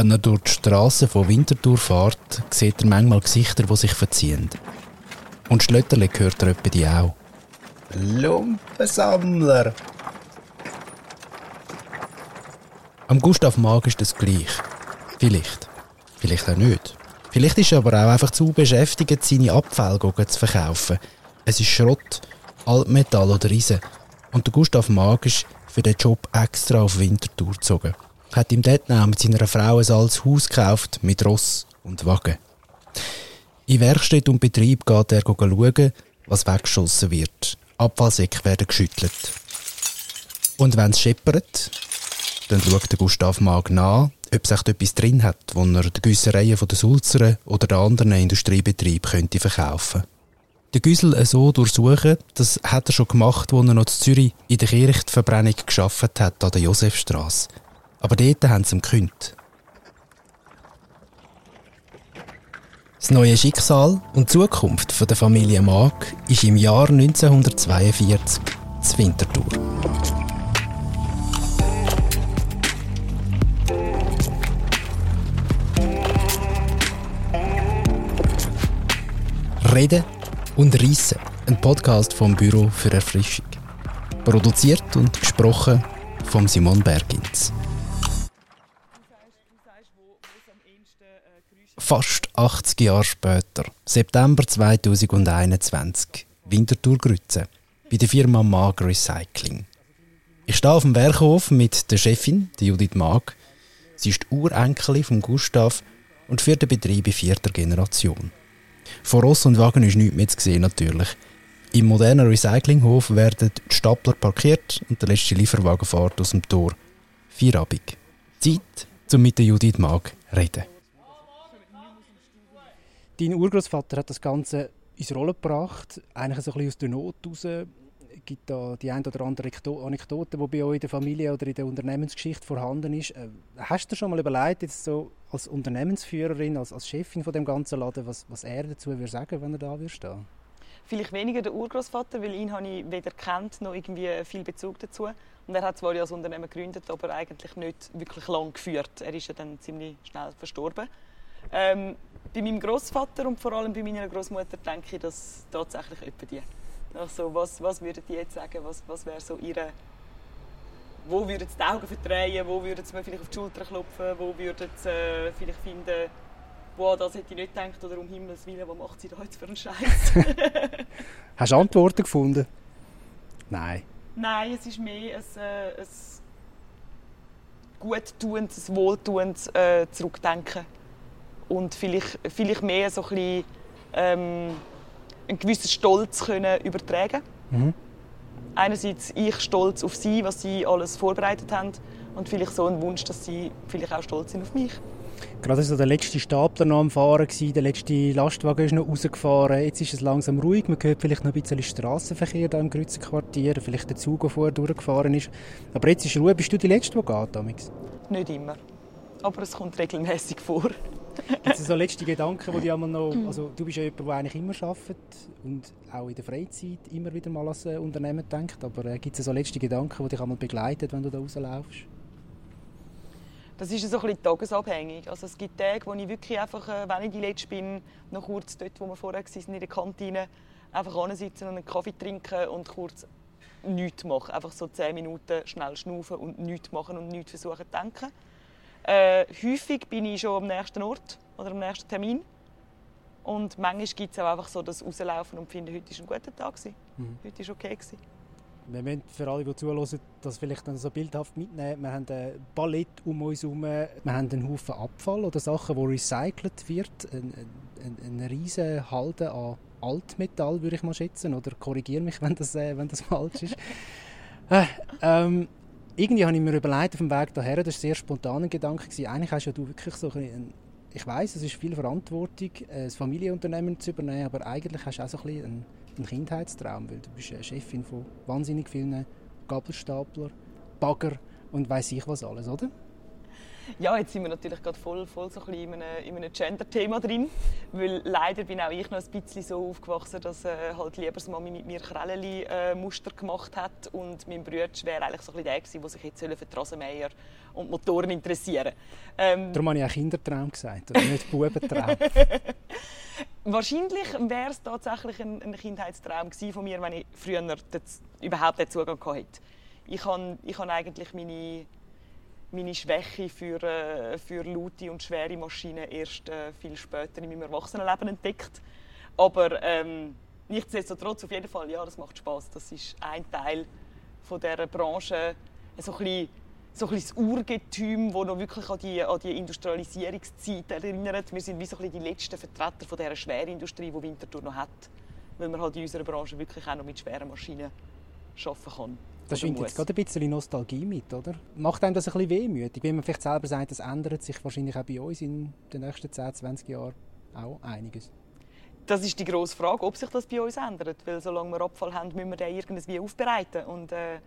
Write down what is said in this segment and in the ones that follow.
Wenn er durch die Straße von Winterthur fährt, sieht er manchmal Gesichter, die sich verziehen. Und Schlötterle hört er etwa die auch. Lumpensammler! Am Gustav Mag ist das gleich. Vielleicht. Vielleicht auch nicht. Vielleicht ist er aber auch einfach zu beschäftigt, seine Abfälle zu verkaufen. Es ist Schrott, Altmetall oder Eisen. Und der Gustav Mag ist für den Job extra auf Winterthur gezogen. Hat ihm dort mit seiner Frau ein altes Haus gekauft mit Ross und Wagen. In Werkstatt und Betrieb geht er schauen, was weggeschossen wird. Abfallsäcke werden geschüttelt. Und wenn es scheppert, dann schaut Gustav Mag nach, ob es etwas drin hat, wo er die Güssereien von der Sulzer oder der anderen Industriebetrieb könnte verkaufen. Den Güssel so durchsuchen, das hat er schon gemacht, als er noch in Zürich in der Kirchverbrennung geschafft hat, an der Josefstrasse. Aber dort haben sie ihn gekündigt. Das neue Schicksal und Zukunft der Familie Mag ist im Jahr 1942 zu Winterthur. Reden und Reissen, ein Podcast vom Büro für Erfrischung. Produziert und gesprochen von Simon Bergins. Fast 80 Jahre später, September 2021, Winterthur Grütze, bei der Firma Mag Recycling. Ich stehe auf dem Werkhof mit der Chefin, Judith Mag. Sie ist Urenkelin von Gustav und führt den Betrieb in vierter Generation. Von Ross und Wagen ist nichts mehr zu sehen, natürlich. Im modernen Recyclinghof werden die Stapler parkiert und der letzte Lieferwagen fährt aus dem Tor. Feierabend. Zeit, um mit der Judith Mag zu reden. Dein Urgroßvater hat das Ganze ins Rollen gebracht, eigentlich so ein bisschen aus der Not heraus. Es gibt da die ein oder andere Anekdote, die bei euch in der Familie oder in der Unternehmensgeschichte vorhanden ist. Äh, hast du dir schon mal überlegt, jetzt so als Unternehmensführerin, als, als Chefin von dem ganzen Laden, was, was er dazu würde sagen, wenn er da würde? Vielleicht weniger der Urgroßvater, weil ihn habe ich weder kennt noch irgendwie viel Bezug dazu. Und er hat zwar ja das Unternehmen gegründet, aber eigentlich nicht wirklich lang geführt. Er ist ja dann ziemlich schnell verstorben. Ähm, bei meinem Großvater und vor allem bei meiner Großmutter denke ich, dass tatsächlich etwa die. Also, was, was würden die jetzt sagen? Was, was wäre so ihre wo würden sie die Augen verdrehen, wo würden sie mir vielleicht auf die Schulter klopfen, wo würden sie äh, vielleicht finden, wow, das hätte ich nicht gedacht oder um Himmels Willen, was macht sie da jetzt für einen Scheiß? Hast du Antworten gefunden? Nein. Nein, es ist mehr ein, äh, ein guttuendes, wohltuendes äh, Zurückdenken und vielleicht, vielleicht mehr so ein bisschen, ähm, einen gewissen Stolz können übertragen mhm einerseits ich stolz auf sie, was sie alles vorbereitet haben und vielleicht so ein Wunsch, dass sie vielleicht auch stolz sind auf mich. Gerade so der letzte Stapler noch am Fahren gewesen, der letzte Lastwagen ist noch rausgefahren. Jetzt ist es langsam ruhig. Man hört vielleicht noch ein bisschen Straßenverkehr da im Grützenquartier, vielleicht der Zug, der vorher durchgefahren ist. Aber jetzt ist Ruhe. Bist du die Letzte, die geht, Amix? Nicht immer. Aber es kommt regelmäßig vor. Gibt es so letzte Gedanken, die dich noch, also du bist ja jemand, der eigentlich immer arbeitet und auch in der Freizeit immer wieder mal als äh, Unternehmen denkt, aber äh, gibt es so letzte Gedanken, die dich einmal begleiten, wenn du da rauslaufst? Das ist so ein bisschen tagesabhängig. Also es gibt Tage, wo ich wirklich einfach, äh, wenn ich die Letzte bin, noch kurz dort, wo wir vorher waren, in der Kantine, einfach sitzen und einen Kaffee trinken und kurz nichts machen. Einfach so zehn Minuten schnell schnaufen und nichts machen und nichts versuchen zu denken. Äh, häufig bin ich schon am nächsten Ort oder am nächsten Termin. Und manchmal gibt es auch einfach so das Rauslaufen und finden, heute war ein guter Tag. Mhm. Heute war okay. Gewesen. Wir müssen für alle, die zuhören, das vielleicht dann so bildhaft mitnehmen. Wir haben ein Ballett um uns herum, wir haben einen Haufen Abfall oder Sachen, die recycelt wird. Ein, ein, ein riesen Halde an Altmetall, würde ich mal schätzen. Oder korrigiere mich, wenn das, äh, wenn das falsch ist. äh, ähm, irgendwie habe ich mir überlegt auf dem Weg daher, das war ein sehr spontaner Gedanke, gewesen, eigentlich hast ja du wirklich so ein, ich weiß, es ist viel Verantwortung, ein Familienunternehmen zu übernehmen, aber eigentlich hast du auch so ein bisschen einen, einen Kindheitstraum, weil du bist Chefin von wahnsinnig vielen Gabelstapler, Bagger und weiß ich was alles, oder? Ja, jetzt sind wir natürlich gerade voll, voll so ein bisschen in einem, in einem Gender-Thema drin, weil leider bin auch ich noch ein bisschen so aufgewachsen, dass äh, halt lieber Mami mit mir Krelleli-Muster äh, gemacht hat und mein Bruder wäre eigentlich so ein bisschen der gewesen, der sich jetzt für die Rasenmäher und Motoren interessieren ähm, Darum habe ich auch Kindertraum gesagt, oder nicht Bubentraum. Wahrscheinlich wäre es tatsächlich ein, ein Kindheitstraum von mir, wenn ich früher überhaupt den Zugang hatte. Ich habe, ich habe eigentlich meine meine Schwäche für, äh, für laute und schwere Maschinen erst äh, viel später in meinem Erwachsenenleben entdeckt. Aber ähm, nichtsdestotrotz auf jeden Fall, ja, das macht Spaß. Das ist ein Teil von dieser Branche, so ein bisschen, so ein das Urgetüm, das noch wirklich an die, an die Industrialisierungszeit erinnert. Wir sind wie so die letzten Vertreter von dieser Schwerindustrie, die Winterthur noch hat, weil man halt in unserer Branche wirklich auch noch mit schweren Maschinen arbeiten kann. Das schwingt jetzt gerade ein bisschen Nostalgie mit, oder? Macht einem das ein bisschen wehmütig, wenn man vielleicht selber sagt, das ändert sich wahrscheinlich auch bei uns in den nächsten 10, 20 Jahren auch einiges? Das ist die grosse Frage, ob sich das bei uns ändert. Weil solange wir Abfall haben, müssen wir den irgendwie aufbereiten. Und äh,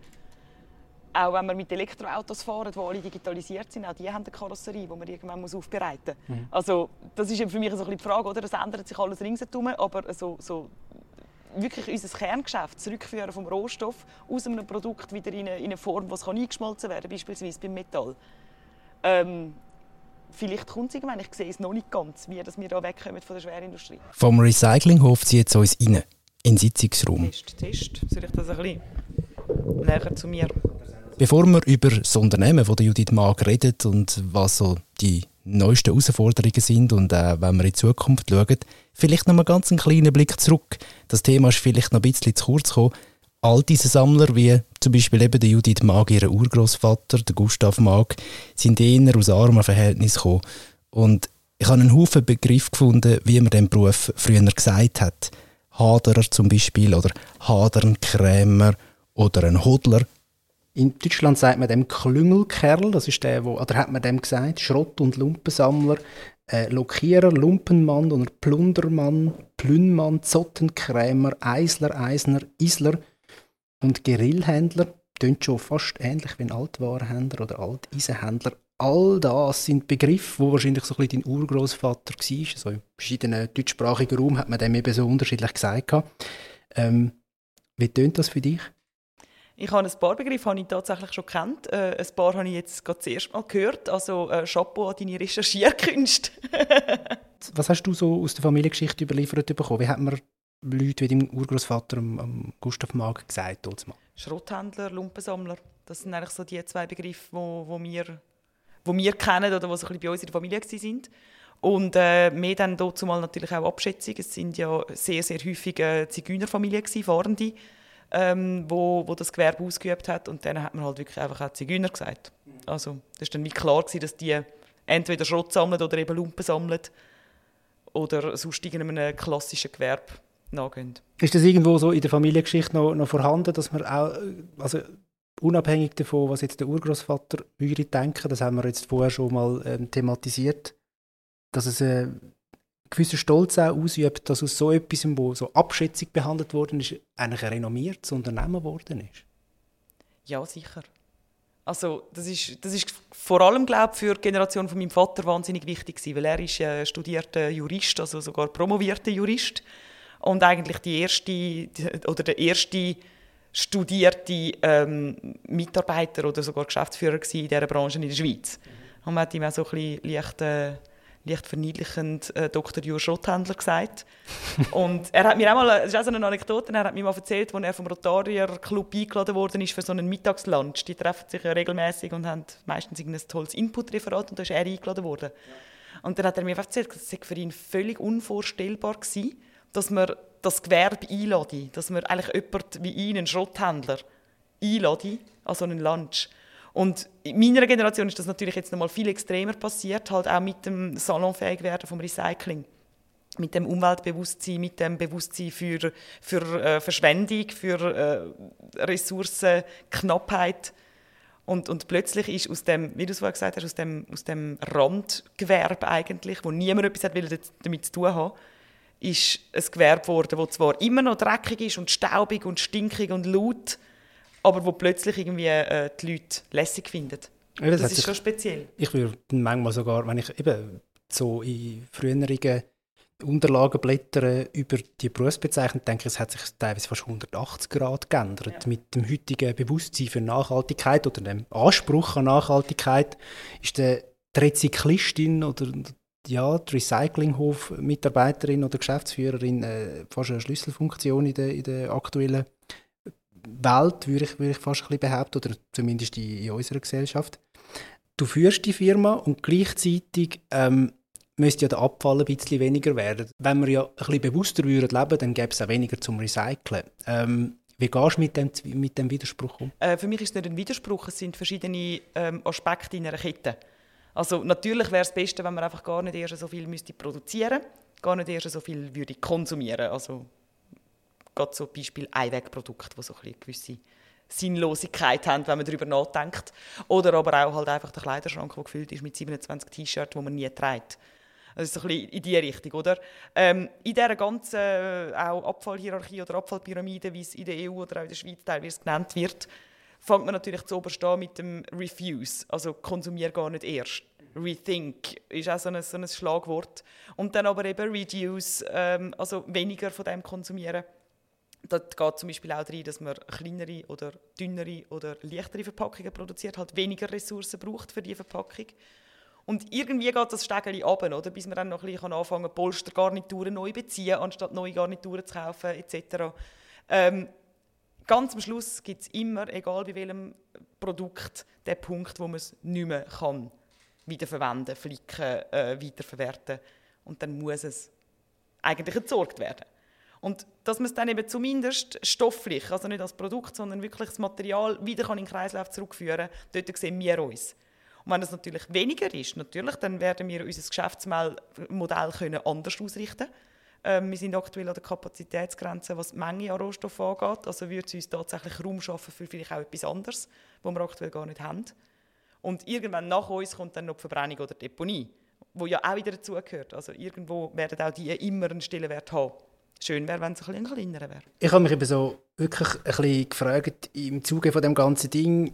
auch wenn wir mit Elektroautos fahren, die alle digitalisiert sind, auch die haben eine Karosserie, die man irgendwann muss aufbereiten muss. Mhm. Also das ist für mich so ein bisschen die Frage, oder? Es ändert sich alles ringsherum, aber so, so wirklich unser Kerngeschäft zurückführen vom Rohstoff aus einem Produkt wieder in eine, in eine Form, es eingeschmolzen werden kann, beispielsweise beim Metall. Ähm, vielleicht kommt es irgendwann, ich sehe es noch nicht ganz, wie dass wir da wegkommen von der Schwerindustrie. Vom Recyclinghof zieht es uns rein, in den Sitzungsraum. Test, Test. Soll ich das ein bisschen näher zu mir? Bevor wir über das Unternehmen von Judith Mag reden und was so die neuesten Herausforderungen sind und äh, wenn wir in die Zukunft schauen, vielleicht noch mal ganz einen kleinen Blick zurück. Das Thema ist vielleicht noch ein bisschen zu kurz gekommen. All diese Sammler, wie zum Beispiel eben der Judith Mag, ihr Urgroßvater, der Gustav Mag, sind eher aus armen Verhältnissen gekommen. Und ich habe einen Haufen Begriff gefunden, wie man den Beruf früher gesagt hat. Haderer zum Beispiel oder Hadernkrämer oder ein Hodler. In Deutschland sagt man dem Klüngelkerl, das ist der, wo, oder hat man dem gesagt, Schrott- und Lumpensammler, äh, Lokierer, Lumpenmann oder Plundermann, Plünnmann, Zottenkrämer, Eisler, Eisner, Isler und Gerillhändler. Klingt schon fast ähnlich wie ein Altwarenhändler oder Alteisenhändler. All das sind Begriffe, wo wahrscheinlich so ein bisschen dein Urgroßvater war. Also in verschiedenen deutschsprachigen Raum hat man dem eben so unterschiedlich gesagt. Ähm, wie tönt das für dich? Ich habe ein paar Begriffe habe ich tatsächlich schon kennt. Äh, ein paar habe ich jetzt gerade das erste Mal gehört. Also äh, Chapeau an deine Recherchierkünste. Was hast du so aus der Familiengeschichte überliefert bekommen? Wie hat man Leute wie dein Urgroßvater Gustav Mag gesagt? Mal? Schrotthändler, Lumpensammler. Das sind eigentlich so die zwei Begriffe, die wo, wo wir, wo wir kennen oder die so ein bei uns in der Familie waren. Und äh, mehr dann dazu mal natürlich auch Abschätzung. Es sind ja sehr, sehr häufig äh, Zigeunerfamilien, Fahrende ähm, wo, wo das Gewerbe ausgeübt hat. Und dann hat man halt wirklich einfach auch Zigeuner gesagt. Also das war dann wie klar, gewesen, dass die entweder Schrott sammeln oder eben Lumpen sammeln oder sonst irgendeinem klassischen Gewerbe nachgehen. Ist das irgendwo so in der Familiengeschichte noch, noch vorhanden, dass man auch, also unabhängig davon, was jetzt der Urgroßvater würde denken, das haben wir jetzt vorher schon mal ähm, thematisiert, dass es äh, gewissen Stolz auch ausübt, dass aus so etwas, wo so abschätzig behandelt worden ist, eigentlich ein renommiertes Unternehmen geworden ist? Ja, sicher. Also das ist, das ist vor allem glaube für die Generation von meinem Vater wahnsinnig wichtig gewesen, weil er ist äh, studierter Jurist, also sogar promovierter Jurist und eigentlich die erste oder der erste studierte ähm, Mitarbeiter oder sogar Geschäftsführer in dieser Branche in der Schweiz. Und man hat ihm auch so ein bisschen leicht äh, leicht verniedlichend äh, Dr. Jur Schrotthändler gesagt. und er hat mir auch mal, das ist auch so eine Anekdote, er hat mir mal erzählt, als er vom Rotarier Club eingeladen worden ist für so einen Mittagslunch. Die treffen sich ja regelmäßig und haben meistens ein tolles Input-Referat und da ist er eingeladen worden. Und dann hat er mir erzählt, es sei für ihn völlig unvorstellbar gewesen, dass man das Gewerbe einlade, dass man eigentlich jemanden wie ihn, einen Schrotthändler, einlade an so einen Lunch. Und in meiner Generation ist das natürlich jetzt noch mal viel extremer passiert, halt auch mit dem salonfähig werden vom Recycling mit dem Umweltbewusstsein, mit dem Bewusstsein für, für äh, Verschwendung, für äh, Ressourcenknappheit. Und, und plötzlich ist aus dem, wie du es vorhin gesagt hast, aus dem, aus dem Randgewerbe eigentlich, wo niemand etwas hat, will damit zu tun haben, ist ein Gewerbe geworden, das zwar immer noch dreckig ist und staubig und stinkig und laut, aber wo plötzlich irgendwie äh, die Leute lässig finden. Ja, das, hat ist sich- schon speziell. Ich würde manchmal sogar, wenn ich eben so in früheren Unterlagen blättere über die Berufsbezeichnung, denke ich, es hat sich teilweise fast 180 Grad geändert. Ja. Mit dem heutigen Bewusstsein für Nachhaltigkeit oder dem Anspruch an Nachhaltigkeit ist der, die Rezyklistin oder ja, die Recyclinghof-Mitarbeiterin oder Geschäftsführerin äh, fast eine Schlüsselfunktion in der, in der aktuellen Welt, würde ich, würde ich fast ein bisschen behaupten, oder zumindest in, in unserer Gesellschaft. Du führst die Firma und gleichzeitig ähm, müsste ja der Abfall ein bisschen weniger werden. Wenn wir ja ein bisschen bewusster würden leben, dann gäbe es auch weniger zum Recyceln. Ähm, wie gehst du mit dem, mit dem Widerspruch um? Äh, für mich ist es nicht ein Widerspruch, es sind verschiedene ähm, Aspekte in einer Kette. Also natürlich wäre es das Beste, wenn man einfach gar nicht erst so viel müsste produzieren gar nicht erst so viel würde konsumieren. Also gerade so Beispiel Einwegprodukte, die so ein gewisse Sinnlosigkeit haben, wenn man darüber nachdenkt. Oder aber auch halt einfach der Kleiderschrank, der gefüllt ist mit 27 T-Shirts, die man nie trägt. Also so ein bisschen in diese Richtung, oder? Ähm, in dieser ganzen äh, auch Abfallhierarchie oder Abfallpyramide, wie es in der EU oder auch in der Schweiz teilweise genannt wird, fängt man natürlich zu oberst an mit dem Refuse, also konsumier gar nicht erst. Rethink ist auch so ein, so ein Schlagwort. Und dann aber eben Reduce, ähm, also weniger von dem konsumieren. Da geht zum Beispiel auch rein, dass man kleinere oder dünnere oder leichtere Verpackungen produziert, halt weniger Ressourcen braucht für die Verpackung. Und irgendwie geht das Stegeli runter, oder? bis man dann noch ein bisschen anfangen kann, Polstergarnituren neu beziehen, anstatt neue Garnituren zu kaufen, etc. Ähm, ganz am Schluss gibt es immer, egal bei welchem Produkt, den Punkt, wo man es nicht mehr kann. Wiederverwenden, flicken, äh, weiterverwerten. Und dann muss es eigentlich entsorgt werden. Und dass man es dann eben zumindest stofflich, also nicht als Produkt, sondern wirklich das Material wieder in den Kreislauf zurückführen kann, dort sehen wir uns. Und wenn es natürlich weniger ist, natürlich, dann werden wir unser Geschäftsmodell können anders ausrichten ähm, Wir sind aktuell an der Kapazitätsgrenze, was die Menge an Rohstoff angeht. Also würde es uns tatsächlich Raum schaffen für vielleicht auch etwas anderes, was wir aktuell gar nicht haben. Und irgendwann nach uns kommt dann noch die Verbrennung oder die Deponie, wo ja auch wieder dazugehört. Also irgendwo werden auch die immer einen Stellenwert haben. Schön wäre, wenn es ein bisschen kleiner wäre. Ich habe mich eben so wirklich ein bisschen gefragt, im Zuge von dem ganzen Ding,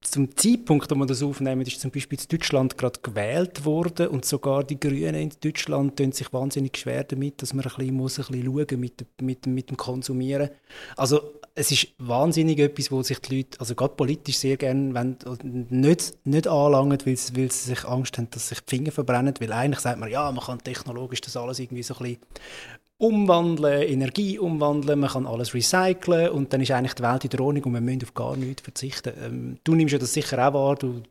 zum Zeitpunkt, wo wir das aufnehmen, ist zum Beispiel in Deutschland gerade gewählt worden und sogar die Grünen in Deutschland tun sich wahnsinnig schwer damit, dass man ein bisschen, muss ein bisschen schauen mit, mit, mit dem Konsumieren. Also es ist wahnsinnig etwas, wo sich die Leute, also gerade politisch sehr gerne wollen, nicht, nicht anlangen, weil sie, weil sie sich Angst haben, dass sich die Finger verbrennen, weil eigentlich sagt man, ja, man kann technologisch das alles irgendwie so ein bisschen umwandeln, Energie umwandeln, man kann alles recyceln und dann ist eigentlich die Welt in der Ordnung und wir müssen auf gar nichts verzichten. Ähm, du nimmst ja das sicher auch wahr, du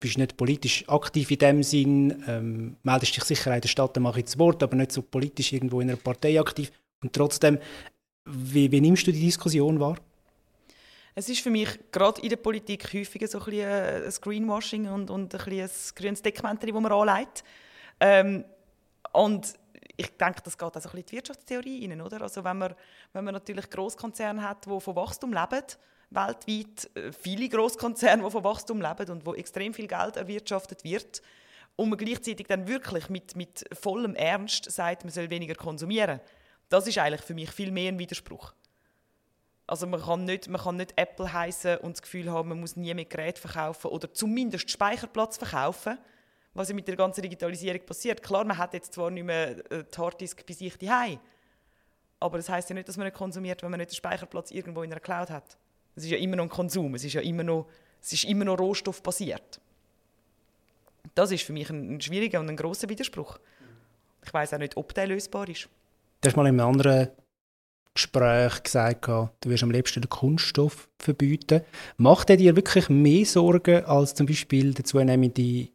bist nicht politisch aktiv in dem Sinn, ähm, meldest dich sicher in der Stadt, dann mache ich das Wort, aber nicht so politisch irgendwo in einer Partei aktiv und trotzdem, wie, wie nimmst du die Diskussion wahr? Es ist für mich gerade in der Politik häufig so ein, bisschen ein Greenwashing und, und ein, bisschen ein grünes Deckmäntel, das man anlegt. Ähm, und ich denke, das geht auch so ein bisschen in die Wirtschaftstheorie rein, oder? Also wenn man, wenn man natürlich Großkonzerne hat, die von Wachstum leben, weltweit äh, viele Großkonzerne, die von Wachstum leben und wo extrem viel Geld erwirtschaftet wird, und man gleichzeitig dann wirklich mit, mit vollem Ernst sagt, man soll weniger konsumieren, das ist eigentlich für mich viel mehr ein Widerspruch. Also man kann nicht, man kann nicht Apple heißen und das Gefühl haben, man muss nie mehr Geräte verkaufen oder zumindest Speicherplatz verkaufen, was mit der ganzen Digitalisierung passiert. Klar, man hat jetzt zwar nicht mehr äh, die Harddisk bei sich daheim, aber das heißt ja nicht, dass man nicht konsumiert, wenn man nicht den Speicherplatz irgendwo in einer Cloud hat. Es ist ja immer noch ein Konsum, es ist ja immer noch, es ist immer noch rohstoffbasiert. Das ist für mich ein, ein schwieriger und ein großer Widerspruch. Ich weiß auch nicht, ob der lösbar ist. Du hast mal in einem anderen Gespräch gesagt, du wirst am liebsten den Kunststoff verbieten. Macht er dir wirklich mehr Sorgen als zum Beispiel der zunehmende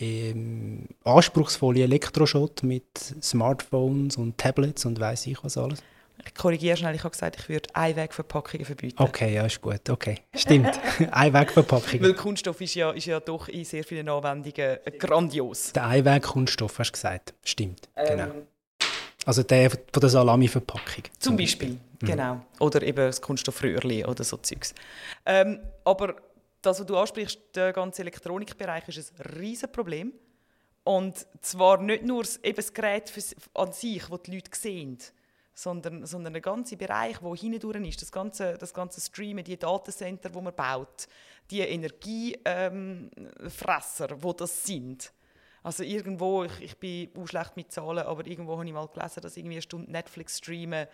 ähm, anspruchsvolle Elektroschott mit Smartphones und Tablets und weiß ich was alles? Ich korrigiere schnell, ich habe gesagt, ich würde Einwegverpackungen verbieten. Okay, ja, ist gut. Okay, stimmt. Einwegverpackungen. Weil Kunststoff ist ja, ist ja doch in sehr vielen Anwendungen grandios. Der Einwegkunststoff, hast du gesagt. Stimmt, genau. Ähm, Also der von der Salami-Verpackung. Zum Beispiel, genau. Oder eben das Kunststoffröhrchen oder so Zeugs. Ähm, aber das, was du ansprichst, der ganze Elektronikbereich, ist ein riesen Problem. Und zwar nicht nur das, eben das Gerät für, an sich, das die Leute sehen, sondern, sondern der ganze Bereich, der hinten ist, das ganze, das ganze Streamen, die Datencenter, die man baut, die Energiefresser, ähm, wo das sind. Also irgendwo, ich, ich bin auch schlecht mit Zahlen, aber irgendwo habe ich mal gelesen, dass irgendwie eine Stunde Netflix streamen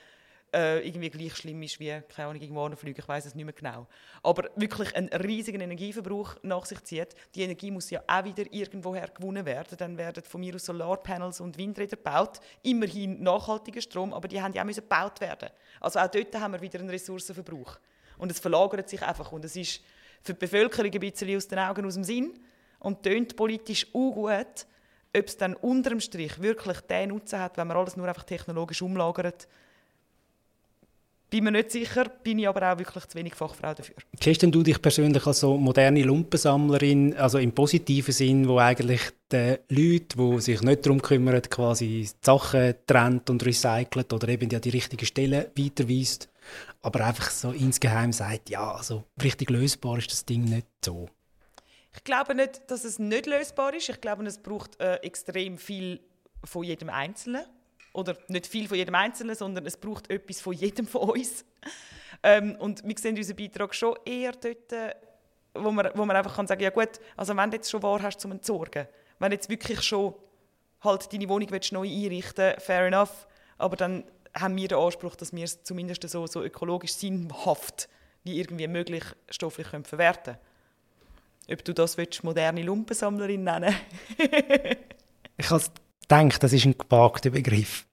äh, irgendwie gleich schlimm ist wie, keine Ahnung, irgendwo fliegen, ich weiß es nicht mehr genau. Aber wirklich einen riesigen Energieverbrauch nach sich zieht. Die Energie muss ja auch wieder irgendwoher gewonnen werden. Dann werden von mir aus Solarpanels und Windräder gebaut. Immerhin nachhaltiger Strom, aber die haben ja auch gebaut werden. Also auch dort haben wir wieder einen Ressourcenverbrauch. Und es verlagert sich einfach. Und es ist für die Bevölkerung ein bisschen aus den Augen, aus dem Sinn und tönt politisch auch gut, ob es dann unterm Strich wirklich den Nutzen hat, wenn man alles nur einfach technologisch umlagert, bin mir nicht sicher, bin ich aber auch wirklich zu wenig Fachfrau dafür. Siehst du dich persönlich als so moderne Lumpensammlerin, also im positiven Sinn, wo eigentlich die Leute, die sich nicht darum kümmern, quasi die Sachen trennt und recycelt oder eben an die richtige Stelle weiterweist, aber einfach so insgeheim sagt, ja, also richtig lösbar ist das Ding nicht so. Ich glaube nicht, dass es nicht lösbar ist. Ich glaube, es braucht äh, extrem viel von jedem Einzelnen oder nicht viel von jedem Einzelnen, sondern es braucht etwas von jedem von uns. Ähm, und wir sehen unseren Beitrag schon eher dort, äh, wo man, wo man einfach kann sagen ja gut, also wenn du jetzt schon wahr hast, zum Entsorgen, wenn du jetzt wirklich schon halt deine Wohnung willst, neu einrichten fair enough, aber dann haben wir den Anspruch, dass wir es zumindest so, so ökologisch sinnhaft wie irgendwie möglich stofflich können verwerten können. Ob du das willst, moderne Lumpensammlerin nennen Ich habe denke, das ist ein gewagter Begriff.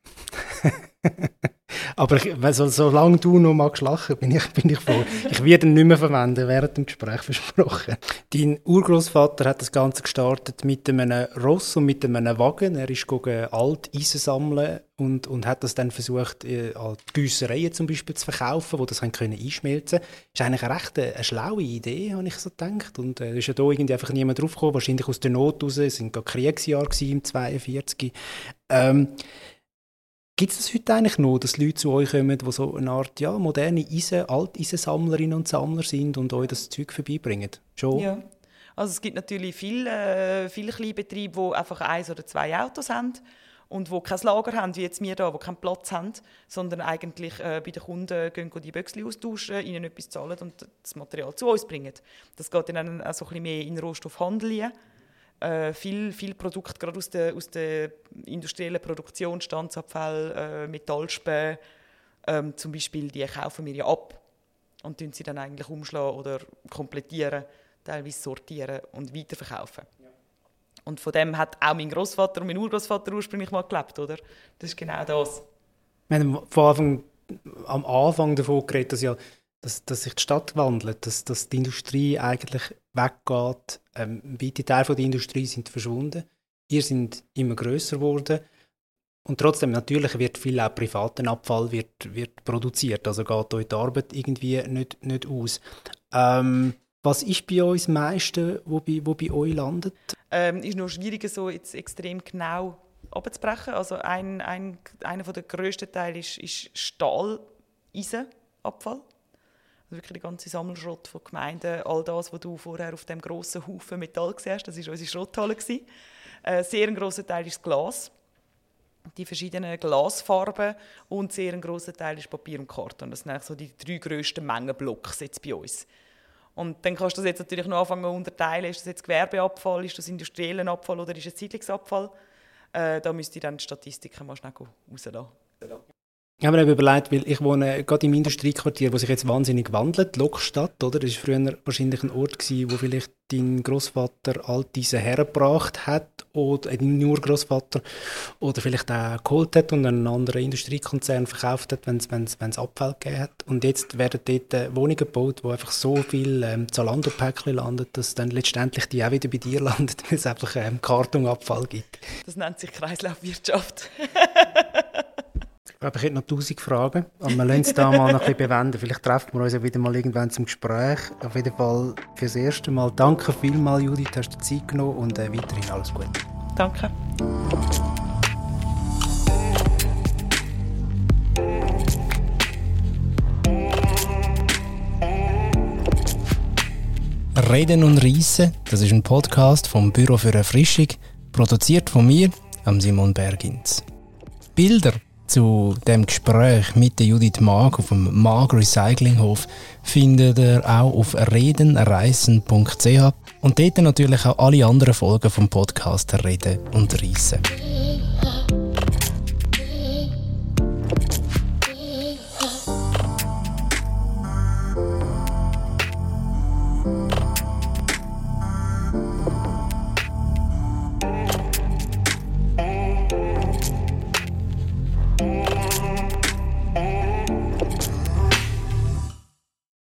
Aber ich, also, solange du noch magst lachen, bin ich, bin ich voll. Ich werde ihn nicht mehr verwenden, während dem Gespräch versprochen. Dein Urgroßvater hat das Ganze gestartet mit einem Ross und mit einem Wagen. Er ist alt Eisen sammeln und, und hat das dann versucht, äh, an Güssereien zum Beispiel zu verkaufen, wo das können einschmelzen. Das ist eigentlich eine recht eine, eine schlaue Idee, habe ich so gedacht. Und äh, ist ja da irgendwie einfach niemand drauf gekommen, wahrscheinlich aus der Not raus. Es waren gerade Kriegsjahre im 42. Ähm, Gibt es heute eigentlich noch, dass Leute zu euch kommen, die so eine Art ja, moderne Eisen, Alteisensammlerinnen und Sammler sind und euch das Zeug vorbeibringen? Schon? Ja. Also es gibt natürlich viele, äh, viele kleine Betriebe, die einfach eins oder zwei Autos haben und die kein Lager haben, wie jetzt wir hier, die keinen Platz haben, sondern eigentlich äh, bei den Kunden gehen die Böckchen austauschen, ihnen etwas zahlen und das Material zu uns bringen. Das geht dann auch so ein bisschen mehr in den Rohstoffhandel äh, viel, viel Produkte, gerade aus der, aus der industriellen Produktion, Standsabfall, äh, Metallspäne, ähm, zum Beispiel, die kaufen wir ja ab und tun sie dann eigentlich umschlagen oder komplettieren, teilweise sortieren und weiterverkaufen. Ja. Und von dem hat auch mein Großvater und mein Urgroßvater ursprünglich mal gelebt, oder? Das ist genau das. Wir haben von Anfang, am Anfang davon geredet, dass ja dass, dass sich die Stadt wandelt, dass, dass die Industrie eigentlich weggeht. Ähm, weite Teile der Industrie sind verschwunden. Ihr sind immer größer geworden. Und trotzdem, natürlich wird viel auch privaten Abfall wird, wird produziert. Also geht euch die Arbeit irgendwie nicht, nicht aus. Ähm, was ist bei euch das meiste, wo bei, wo bei euch landet? Ähm, ist noch schwieriger, so jetzt extrem genau abzubrechen. Also ein, ein, einer der grössten Teile ist, ist Stahleisenabfall. Also wirklich der ganze Sammelschrott von Gemeinden, all das, was du vorher auf dem grossen Haufen Metall gesehen hast, das war unsere Schrotthalle. Äh, sehr ein grosser Teil ist Glas, die verschiedenen Glasfarben und sehr ein grosser Teil ist Papier und Karton. Das sind so die drei grössten Mengenblocks jetzt bei uns. Und dann kannst du das jetzt natürlich noch anfangen unterteilen. Ist das jetzt Gewerbeabfall, ist das industrieller Abfall oder ist es Siedlungsabfall? Äh, da müsste ich dann die Statistiken mal schnell rauslassen. Ich habe mir überlegt, weil ich wohne gerade im Industriequartier, wo sich jetzt wahnsinnig wandelt, Lokstadt, oder? Das war früher wahrscheinlich ein Ort, gewesen, wo vielleicht dein Großvater all diese hergebracht hat, oder äh, dein Urgroßvater, oder vielleicht auch geholt hat und einen anderen Industriekonzern verkauft hat, wenn es Abfall gegeben hat. Und jetzt werden dort äh, Wohnungen gebaut, wo einfach so viel ähm, Zalando-Päckchen landet, dass dann letztendlich die auch wieder bei dir landet, weil es einfach ähm, Kartonabfall gibt. Das nennt sich Kreislaufwirtschaft. Ich glaube, ich hätte noch tausend Fragen, aber wir lassen es da mal noch ein bisschen bewenden. Vielleicht treffen wir uns ja wieder mal irgendwann zum Gespräch. Auf jeden Fall fürs erste Mal. Danke vielmals, Judith, hast du Zeit genommen und äh, weiterhin alles Gute. Danke. Reden und Reisen, das ist ein Podcast vom Büro für Erfrischung, produziert von mir, Simon Bergins. Bilder zu dem Gespräch mit der Judith Mag auf dem Mag Recyclinghof findet ihr auch auf redenreisen.ch und dort natürlich auch alle anderen Folgen vom Podcast Reden und Reisen.